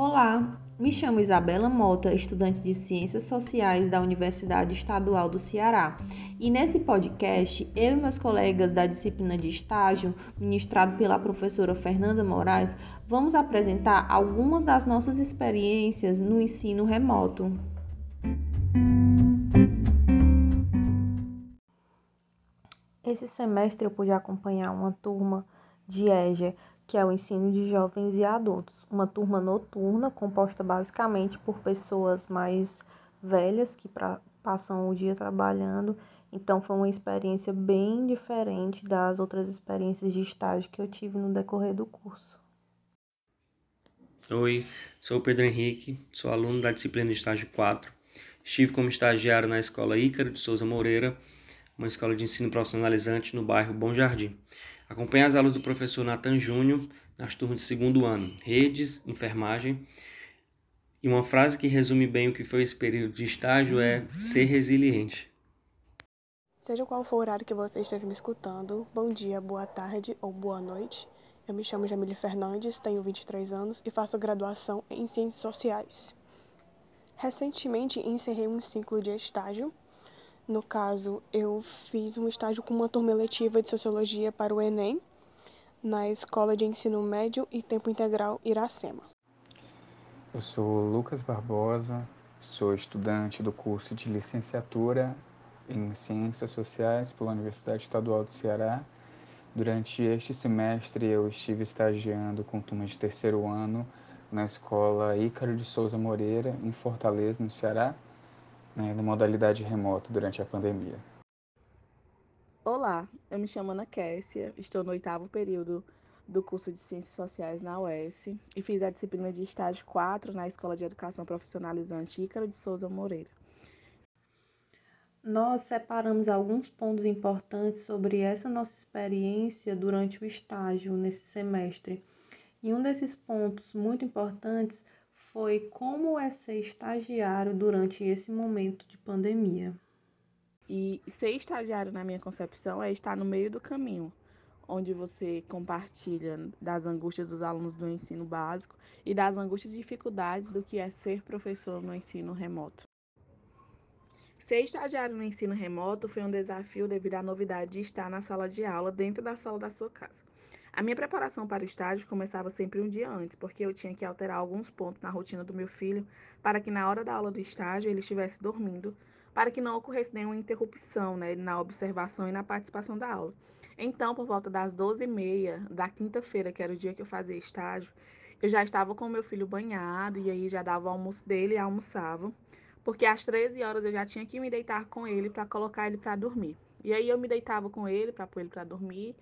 Olá, me chamo Isabela Mota, estudante de Ciências Sociais da Universidade Estadual do Ceará. E nesse podcast, eu e meus colegas da disciplina de estágio, ministrado pela professora Fernanda Moraes, vamos apresentar algumas das nossas experiências no ensino remoto. Esse semestre eu pude acompanhar uma turma de EJA que é o ensino de jovens e adultos, uma turma noturna composta basicamente por pessoas mais velhas que pra, passam o dia trabalhando. Então foi uma experiência bem diferente das outras experiências de estágio que eu tive no decorrer do curso. Oi, sou Pedro Henrique, sou aluno da disciplina estágio 4. Estive como estagiário na escola Ícaro de Souza Moreira, uma escola de ensino profissionalizante no bairro Bom Jardim. Acompanhe as aulas do professor Nathan Júnior nas turmas de segundo ano, redes, enfermagem. E uma frase que resume bem o que foi esse período de estágio é ser resiliente. Seja qual for o horário que você esteja me escutando, bom dia, boa tarde ou boa noite. Eu me chamo Jamile Fernandes, tenho 23 anos e faço graduação em Ciências Sociais. Recentemente encerrei um ciclo de estágio no caso, eu fiz um estágio com uma turma eletiva de Sociologia para o Enem, na Escola de Ensino Médio e Tempo Integral Iracema. Eu sou Lucas Barbosa, sou estudante do curso de licenciatura em Ciências Sociais pela Universidade Estadual do Ceará. Durante este semestre, eu estive estagiando com turma de terceiro ano na escola Ícaro de Souza Moreira, em Fortaleza, no Ceará né, na modalidade remota durante a pandemia. Olá, eu me chamo Ana Kessia, estou no oitavo período do curso de Ciências Sociais na UES e fiz a disciplina de estágio 4 na Escola de Educação Profissionalizante Ícaro de Souza Moreira. Nós separamos alguns pontos importantes sobre essa nossa experiência durante o estágio nesse semestre. E um desses pontos muito importantes foi como é ser estagiário durante esse momento de pandemia. E ser estagiário, na minha concepção, é estar no meio do caminho, onde você compartilha das angústias dos alunos do ensino básico e das angústias e dificuldades do que é ser professor no ensino remoto. Ser estagiário no ensino remoto foi um desafio devido à novidade de estar na sala de aula dentro da sala da sua casa. A minha preparação para o estágio começava sempre um dia antes, porque eu tinha que alterar alguns pontos na rotina do meu filho para que na hora da aula do estágio ele estivesse dormindo, para que não ocorresse nenhuma interrupção né, na observação e na participação da aula. Então, por volta das 12h30 da quinta-feira, que era o dia que eu fazia estágio, eu já estava com meu filho banhado e aí já dava o almoço dele e almoçava, porque às 13 horas eu já tinha que me deitar com ele para colocar ele para dormir. E aí eu me deitava com ele para pôr ele para dormir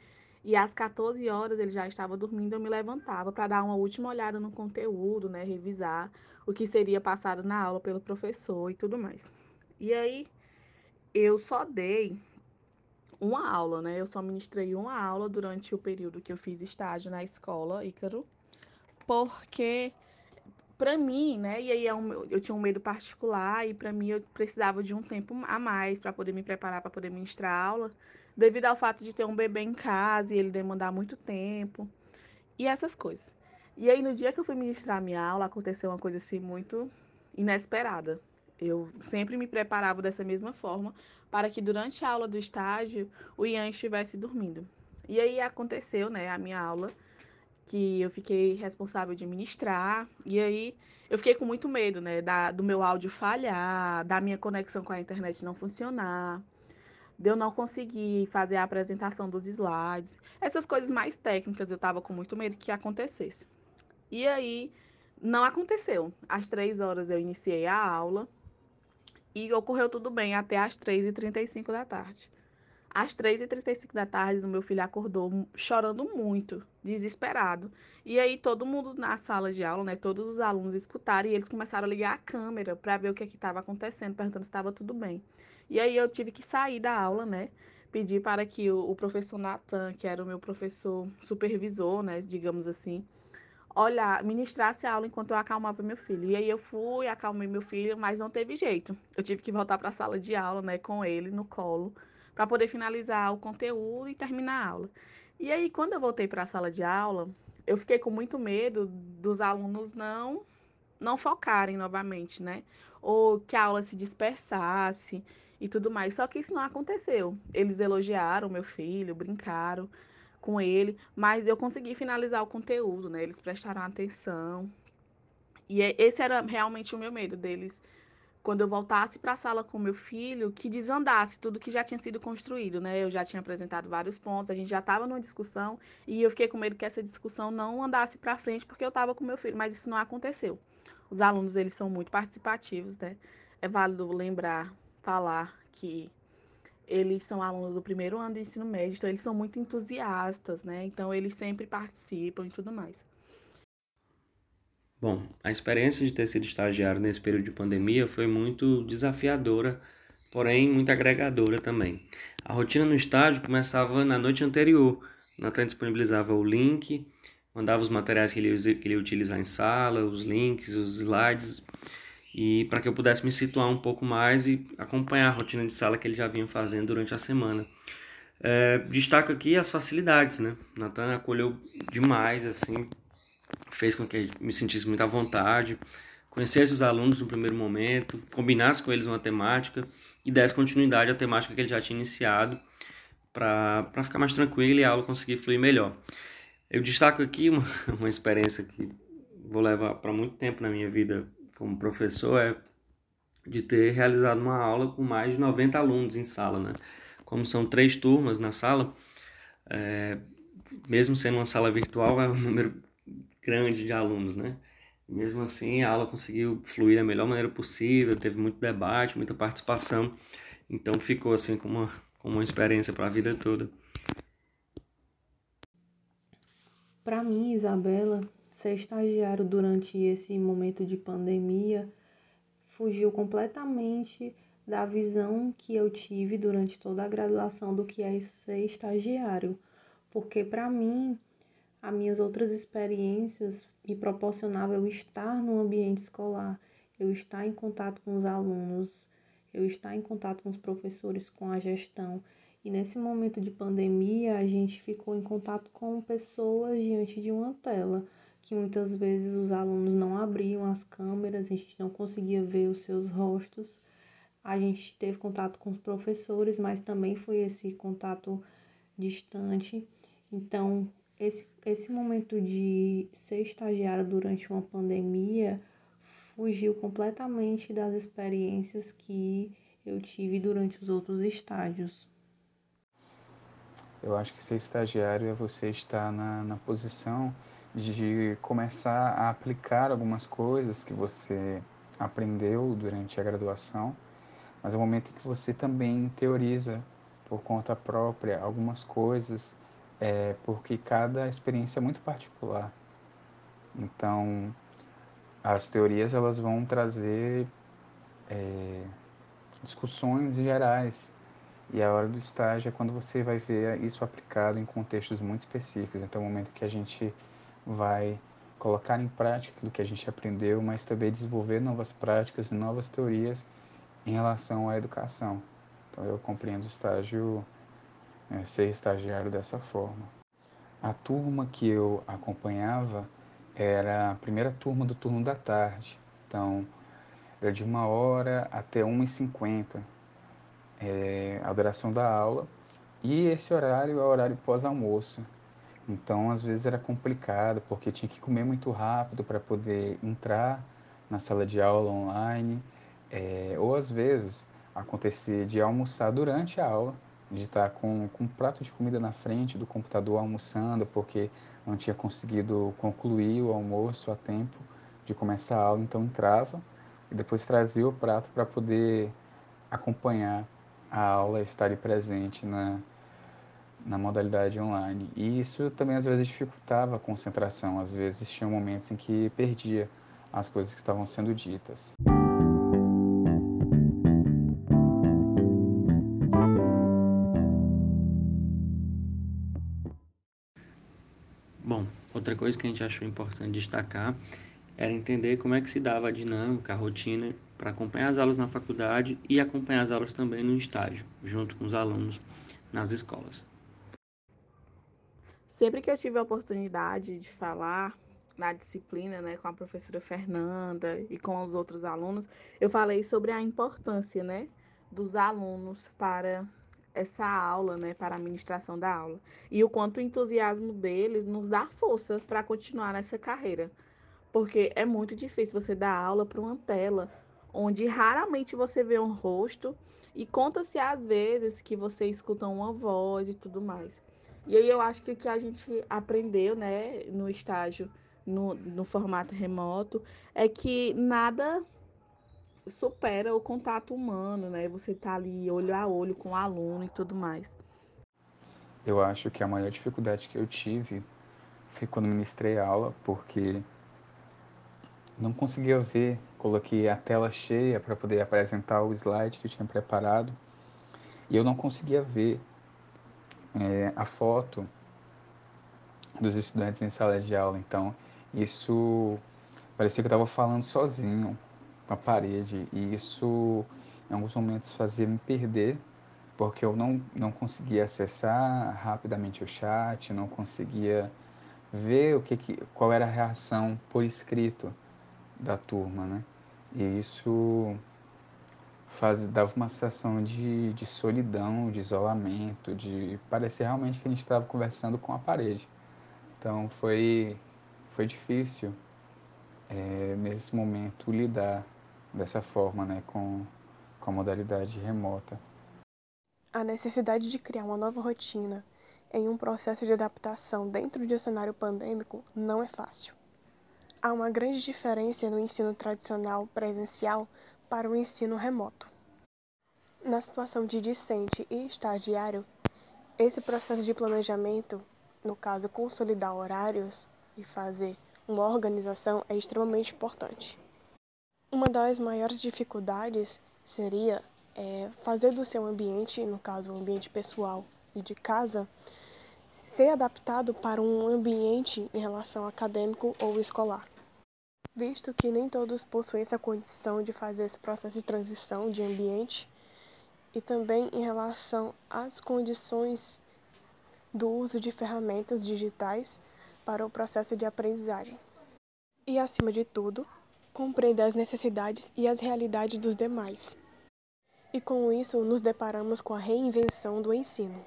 e às 14 horas ele já estava dormindo, eu me levantava para dar uma última olhada no conteúdo, né, revisar o que seria passado na aula pelo professor e tudo mais. E aí eu só dei uma aula, né? Eu só ministrei uma aula durante o período que eu fiz estágio na escola Ícaro, porque para mim, né? E aí é eu tinha um medo particular e para mim eu precisava de um tempo a mais para poder me preparar para poder ministrar aula devido ao fato de ter um bebê em casa e ele demandar muito tempo e essas coisas. E aí, no dia que eu fui ministrar minha aula, aconteceu uma coisa assim muito inesperada. Eu sempre me preparava dessa mesma forma para que durante a aula do estágio o Ian estivesse dormindo. E aí aconteceu, né, a minha aula, que eu fiquei responsável de ministrar, e aí eu fiquei com muito medo, né, da, do meu áudio falhar, da minha conexão com a internet não funcionar de eu não conseguir fazer a apresentação dos slides, essas coisas mais técnicas, eu estava com muito medo que acontecesse. E aí, não aconteceu. Às três horas eu iniciei a aula e ocorreu tudo bem até às 3h35 da tarde. Às 3h35 da tarde, o meu filho acordou chorando muito, desesperado. E aí todo mundo na sala de aula, né, todos os alunos escutaram e eles começaram a ligar a câmera para ver o que é estava acontecendo, perguntando se estava tudo bem. E aí eu tive que sair da aula, né? Pedir para que o, o professor Natan, que era o meu professor supervisor, né, digamos assim, olhar, ministrasse a aula enquanto eu acalmava meu filho. E aí eu fui, acalmei meu filho, mas não teve jeito. Eu tive que voltar para a sala de aula, né, com ele no colo, para poder finalizar o conteúdo e terminar a aula. E aí quando eu voltei para a sala de aula, eu fiquei com muito medo dos alunos não não focarem novamente, né? Ou que a aula se dispersasse e tudo mais. Só que isso não aconteceu. Eles elogiaram meu filho, brincaram com ele, mas eu consegui finalizar o conteúdo, né? Eles prestaram atenção. E é, esse era realmente o meu medo deles quando eu voltasse para a sala com meu filho, que desandasse tudo que já tinha sido construído, né? Eu já tinha apresentado vários pontos, a gente já estava numa discussão e eu fiquei com medo que essa discussão não andasse para frente porque eu estava com meu filho, mas isso não aconteceu. Os alunos, eles são muito participativos, né? É válido lembrar, falar que eles são alunos do primeiro ano do ensino médio, então eles são muito entusiastas, né? Então eles sempre participam e tudo mais. Bom, a experiência de ter sido estagiário nesse período de pandemia foi muito desafiadora, porém muito agregadora também. A rotina no estágio começava na noite anterior. Natan disponibilizava o link, mandava os materiais que ele ia utilizar em sala, os links, os slides, e para que eu pudesse me situar um pouco mais e acompanhar a rotina de sala que ele já vinha fazendo durante a semana. É, destaco aqui as facilidades, né? Natan acolheu demais, assim, fez com que me sentisse muita vontade, conhecesse os alunos no primeiro momento, combinasse com eles uma temática e desse continuidade à temática que ele já tinha iniciado para ficar mais tranquilo e a aula conseguir fluir melhor. Eu destaco aqui uma, uma experiência que vou levar para muito tempo na minha vida como professor, é de ter realizado uma aula com mais de 90 alunos em sala, né? Como são três turmas na sala, é, mesmo sendo uma sala virtual, é um número grande de alunos, né? Mesmo assim, a aula conseguiu fluir da melhor maneira possível, teve muito debate, muita participação, então ficou assim como uma, como uma experiência para a vida toda. Para mim, Isabela, ser estagiário durante esse momento de pandemia fugiu completamente da visão que eu tive durante toda a graduação do que é ser estagiário, porque para mim as minhas outras experiências me proporcionava eu estar no ambiente escolar, eu estar em contato com os alunos, eu estar em contato com os professores, com a gestão. E nesse momento de pandemia, a gente ficou em contato com pessoas diante de uma tela, que muitas vezes os alunos não abriam as câmeras, a gente não conseguia ver os seus rostos. A gente teve contato com os professores, mas também foi esse contato distante. Então, esse, esse momento de ser estagiário durante uma pandemia fugiu completamente das experiências que eu tive durante os outros estágios. Eu acho que ser estagiário é você estar na, na posição de começar a aplicar algumas coisas que você aprendeu durante a graduação, mas é o momento em que você também teoriza por conta própria algumas coisas é porque cada experiência é muito particular. Então, as teorias elas vão trazer é, discussões gerais e a hora do estágio é quando você vai ver isso aplicado em contextos muito específicos. Então, é o momento que a gente vai colocar em prática aquilo que a gente aprendeu, mas também desenvolver novas práticas novas teorias em relação à educação. Então, eu compreendo o estágio é, ser estagiário dessa forma. A turma que eu acompanhava era a primeira turma do turno da tarde, então era de uma hora até uma e cinquenta é, a duração da aula e esse horário é o horário pós-almoço. Então, às vezes era complicado, porque tinha que comer muito rápido para poder entrar na sala de aula online, é, ou às vezes acontecia de almoçar durante a aula de estar com, com um prato de comida na frente do computador almoçando, porque não tinha conseguido concluir o almoço a tempo de começar a aula, então entrava e depois trazia o prato para poder acompanhar a aula, estar presente na, na modalidade online. E isso também às vezes dificultava a concentração, às vezes tinha momentos em que perdia as coisas que estavam sendo ditas. Outra coisa que a gente achou importante destacar era entender como é que se dava a dinâmica, a rotina para acompanhar as aulas na faculdade e acompanhar as aulas também no estágio, junto com os alunos nas escolas. Sempre que eu tive a oportunidade de falar na disciplina, né, com a professora Fernanda e com os outros alunos, eu falei sobre a importância, né, dos alunos para essa aula, né, para a administração da aula. E o quanto o entusiasmo deles nos dá força para continuar nessa carreira. Porque é muito difícil você dar aula para uma tela onde raramente você vê um rosto e conta-se às vezes que você escuta uma voz e tudo mais. E aí eu acho que o que a gente aprendeu, né, no estágio, no, no formato remoto, é que nada supera o contato humano, né? Você tá ali olho a olho com o aluno e tudo mais. Eu acho que a maior dificuldade que eu tive foi quando ministrei aula, porque não conseguia ver, coloquei a tela cheia para poder apresentar o slide que eu tinha preparado e eu não conseguia ver é, a foto dos estudantes em sala de aula. Então, isso parecia que eu estava falando sozinho com a parede e isso em alguns momentos fazia me perder porque eu não, não conseguia acessar rapidamente o chat, não conseguia ver o que, que qual era a reação por escrito da turma, né? E isso dava uma sensação de, de solidão, de isolamento, de parecer realmente que a gente estava conversando com a parede. Então foi, foi difícil é, nesse momento lidar dessa forma, né, com, com a modalidade remota. A necessidade de criar uma nova rotina em um processo de adaptação dentro de um cenário pandêmico não é fácil. Há uma grande diferença no ensino tradicional presencial para o ensino remoto. Na situação de discente e estagiário, esse processo de planejamento, no caso consolidar horários e fazer uma organização, é extremamente importante. Uma das maiores dificuldades seria é, fazer do seu ambiente, no caso o ambiente pessoal e de casa, ser adaptado para um ambiente em relação acadêmico ou escolar. Visto que nem todos possuem essa condição de fazer esse processo de transição de ambiente, e também em relação às condições do uso de ferramentas digitais para o processo de aprendizagem. E, acima de tudo, compreender as necessidades e as realidades dos demais. E com isso, nos deparamos com a reinvenção do ensino.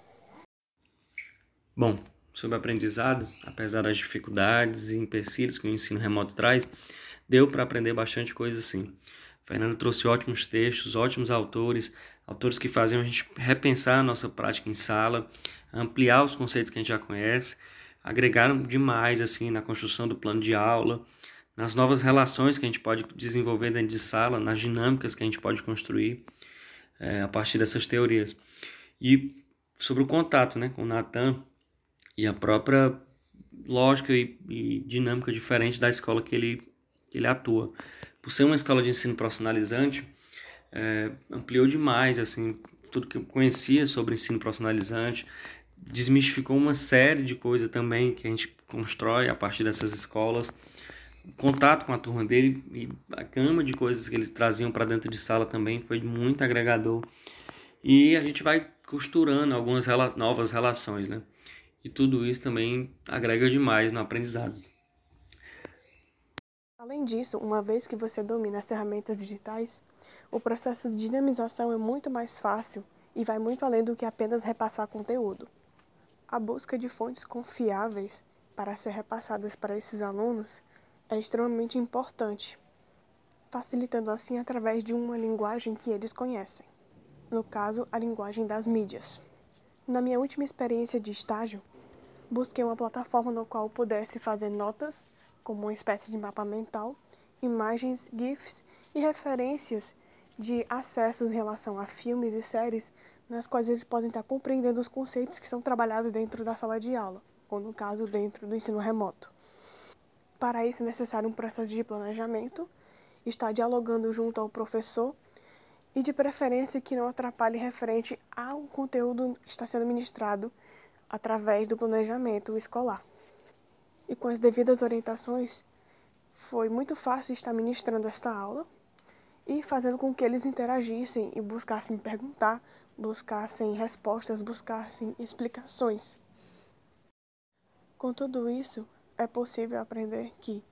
Bom, sobre aprendizado, apesar das dificuldades e empecilhos que o ensino remoto traz, deu para aprender bastante coisa sim. Fernando trouxe ótimos textos, ótimos autores, autores que faziam a gente repensar a nossa prática em sala, ampliar os conceitos que a gente já conhece, agregaram demais assim na construção do plano de aula, nas novas relações que a gente pode desenvolver dentro de sala, nas dinâmicas que a gente pode construir é, a partir dessas teorias. E sobre o contato né, com o Natan e a própria lógica e, e, dinâmica diferente da escola que ele, que ele atua. Por ser uma escola de ensino profissionalizante, é, ampliou demais assim tudo que eu conhecia sobre ensino profissionalizante, desmistificou uma série de coisas também que a gente constrói a partir dessas escolas contato com a turma dele e a gama de coisas que eles traziam para dentro de sala também foi muito agregador. E a gente vai costurando algumas rela novas relações, né? E tudo isso também agrega demais no aprendizado. Além disso, uma vez que você domina as ferramentas digitais, o processo de dinamização é muito mais fácil e vai muito além do que apenas repassar conteúdo. A busca de fontes confiáveis para ser repassadas para esses alunos é extremamente importante, facilitando assim através de uma linguagem que eles conhecem, no caso, a linguagem das mídias. Na minha última experiência de estágio, busquei uma plataforma no qual pudesse fazer notas, como uma espécie de mapa mental, imagens, GIFs e referências de acessos em relação a filmes e séries nas quais eles podem estar compreendendo os conceitos que são trabalhados dentro da sala de aula, ou no caso, dentro do ensino remoto. Para isso é necessário um processo de planejamento, estar dialogando junto ao professor e de preferência que não atrapalhe referente ao conteúdo que está sendo ministrado através do planejamento escolar. E com as devidas orientações, foi muito fácil estar ministrando esta aula e fazendo com que eles interagissem e buscassem perguntar, buscassem respostas, buscassem explicações. Com tudo isso, é possível aprender que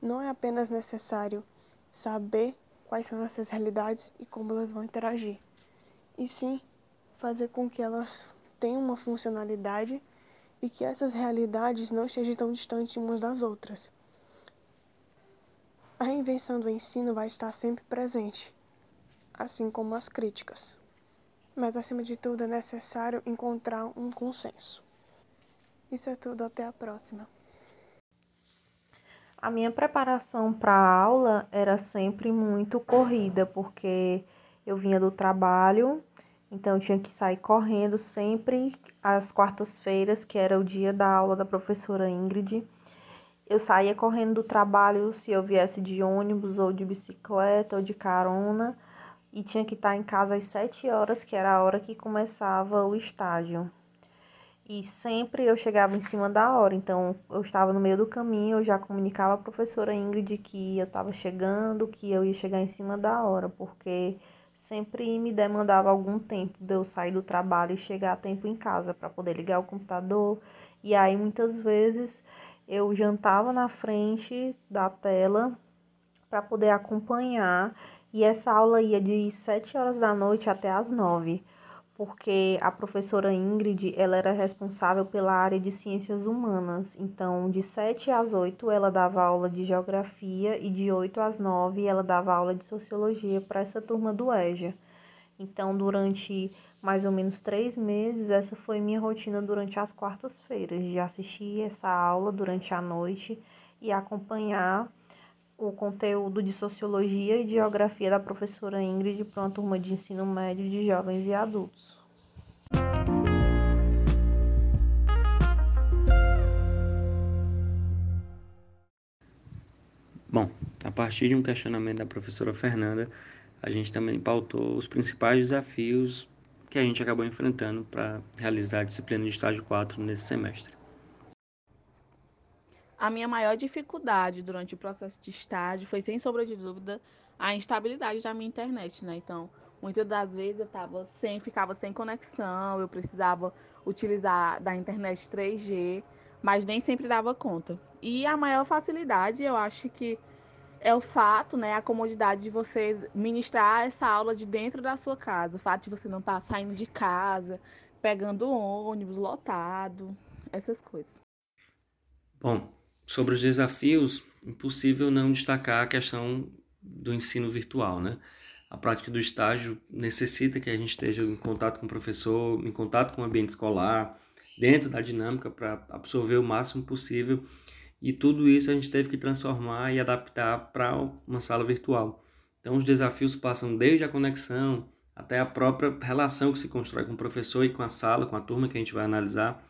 não é apenas necessário saber quais são essas realidades e como elas vão interagir, e sim fazer com que elas tenham uma funcionalidade e que essas realidades não estejam tão distantes umas das outras. A invenção do ensino vai estar sempre presente, assim como as críticas. Mas, acima de tudo, é necessário encontrar um consenso. Isso é tudo, até a próxima. A minha preparação para a aula era sempre muito corrida, porque eu vinha do trabalho, então eu tinha que sair correndo sempre às quartas-feiras, que era o dia da aula da professora Ingrid. Eu saía correndo do trabalho se eu viesse de ônibus ou de bicicleta ou de carona e tinha que estar em casa às sete horas, que era a hora que começava o estágio. E sempre eu chegava em cima da hora, então eu estava no meio do caminho, eu já comunicava a professora Ingrid que eu estava chegando, que eu ia chegar em cima da hora, porque sempre me demandava algum tempo de eu sair do trabalho e chegar a tempo em casa para poder ligar o computador. E aí muitas vezes eu jantava na frente da tela para poder acompanhar e essa aula ia de 7 horas da noite até as 9 porque a professora Ingrid, ela era responsável pela área de ciências humanas. Então, de 7 às 8 ela dava aula de geografia e de 8 às 9 ela dava aula de sociologia para essa turma do EJA. Então, durante mais ou menos três meses, essa foi minha rotina durante as quartas-feiras, de assistir essa aula durante a noite e acompanhar o conteúdo de Sociologia e Geografia da professora Ingrid para uma turma de ensino médio de jovens e adultos. Bom, a partir de um questionamento da professora Fernanda, a gente também pautou os principais desafios que a gente acabou enfrentando para realizar a disciplina de estágio 4 nesse semestre. A minha maior dificuldade durante o processo de estágio foi, sem sombra de dúvida, a instabilidade da minha internet, né? Então, muitas das vezes eu tava sem, ficava sem conexão, eu precisava utilizar da internet 3G, mas nem sempre dava conta. E a maior facilidade, eu acho que é o fato, né, a comodidade de você ministrar essa aula de dentro da sua casa, o fato de você não estar tá saindo de casa, pegando ônibus lotado, essas coisas. Bom, sobre os desafios, impossível não destacar a questão do ensino virtual, né? A prática do estágio necessita que a gente esteja em contato com o professor, em contato com o ambiente escolar, dentro da dinâmica para absorver o máximo possível. E tudo isso a gente teve que transformar e adaptar para uma sala virtual. Então os desafios passam desde a conexão até a própria relação que se constrói com o professor e com a sala, com a turma que a gente vai analisar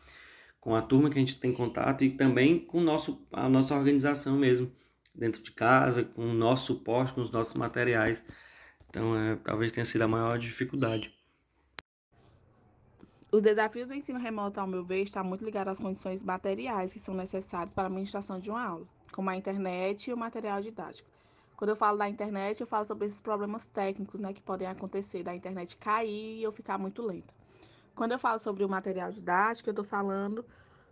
com a turma que a gente tem contato e também com nosso, a nossa organização mesmo, dentro de casa, com o nosso suporte, com os nossos materiais. Então, é, talvez tenha sido a maior dificuldade. Os desafios do ensino remoto, ao meu ver, estão muito ligados às condições materiais que são necessárias para a administração de uma aula, como a internet e o material didático. Quando eu falo da internet, eu falo sobre esses problemas técnicos né, que podem acontecer, da internet cair e eu ficar muito lenta. Quando eu falo sobre o material didático, eu estou falando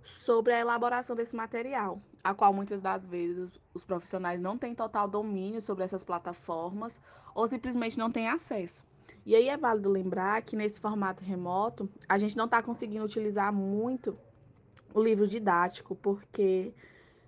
sobre a elaboração desse material, a qual muitas das vezes os profissionais não têm total domínio sobre essas plataformas ou simplesmente não têm acesso. E aí é válido lembrar que nesse formato remoto, a gente não está conseguindo utilizar muito o livro didático, porque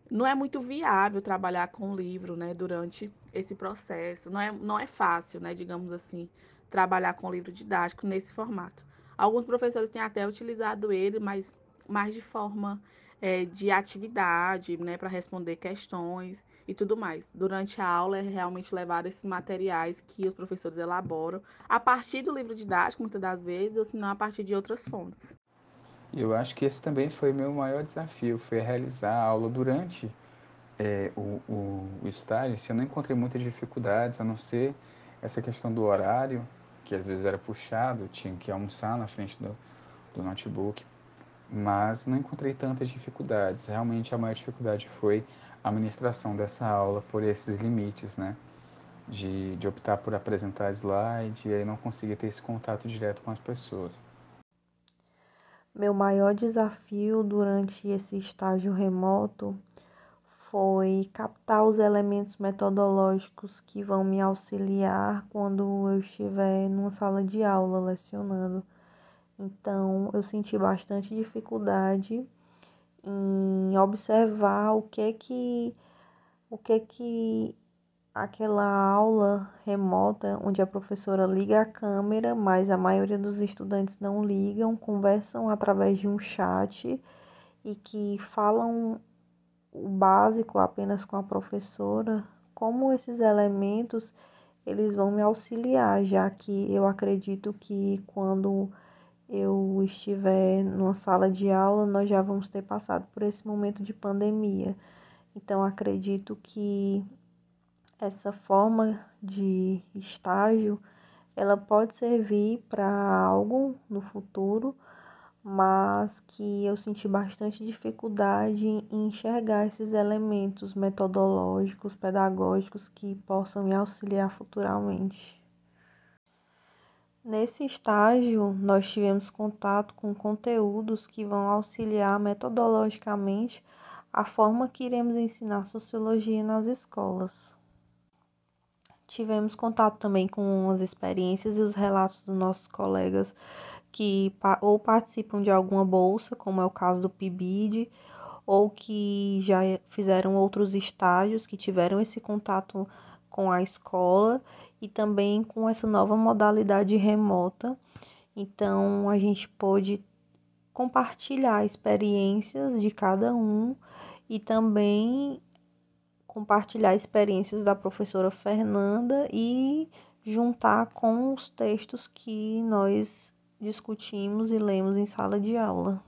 não é muito viável trabalhar com o livro né, durante esse processo. Não é, não é fácil, né, digamos assim, trabalhar com o livro didático nesse formato. Alguns professores têm até utilizado ele, mas mais de forma é, de atividade, né, para responder questões e tudo mais. Durante a aula é realmente levado esses materiais que os professores elaboram a partir do livro didático, muitas das vezes, ou se não a partir de outras fontes. Eu acho que esse também foi meu maior desafio, foi realizar a aula durante é, o, o, o estágio. Eu não encontrei muitas dificuldades, a não ser essa questão do horário, que às vezes era puxado, tinha que almoçar na frente do, do notebook, mas não encontrei tantas dificuldades. Realmente a maior dificuldade foi a administração dessa aula por esses limites, né? De, de optar por apresentar slide e aí não conseguir ter esse contato direto com as pessoas. Meu maior desafio durante esse estágio remoto foi captar os elementos metodológicos que vão me auxiliar quando eu estiver numa sala de aula lecionando. Então, eu senti bastante dificuldade em observar o que que o que que aquela aula remota onde a professora liga a câmera, mas a maioria dos estudantes não ligam, conversam através de um chat e que falam o básico apenas com a professora, como esses elementos eles vão me auxiliar, já que eu acredito que quando eu estiver numa sala de aula, nós já vamos ter passado por esse momento de pandemia. Então acredito que essa forma de estágio ela pode servir para algo no futuro, mas que eu senti bastante dificuldade em enxergar esses elementos metodológicos, pedagógicos que possam me auxiliar futuramente. Nesse estágio, nós tivemos contato com conteúdos que vão auxiliar metodologicamente a forma que iremos ensinar sociologia nas escolas. Tivemos contato também com as experiências e os relatos dos nossos colegas que ou participam de alguma bolsa, como é o caso do PIBID, ou que já fizeram outros estágios, que tiveram esse contato com a escola e também com essa nova modalidade remota. Então, a gente pôde compartilhar experiências de cada um e também compartilhar experiências da professora Fernanda e juntar com os textos que nós discutimos e lemos em sala de aula.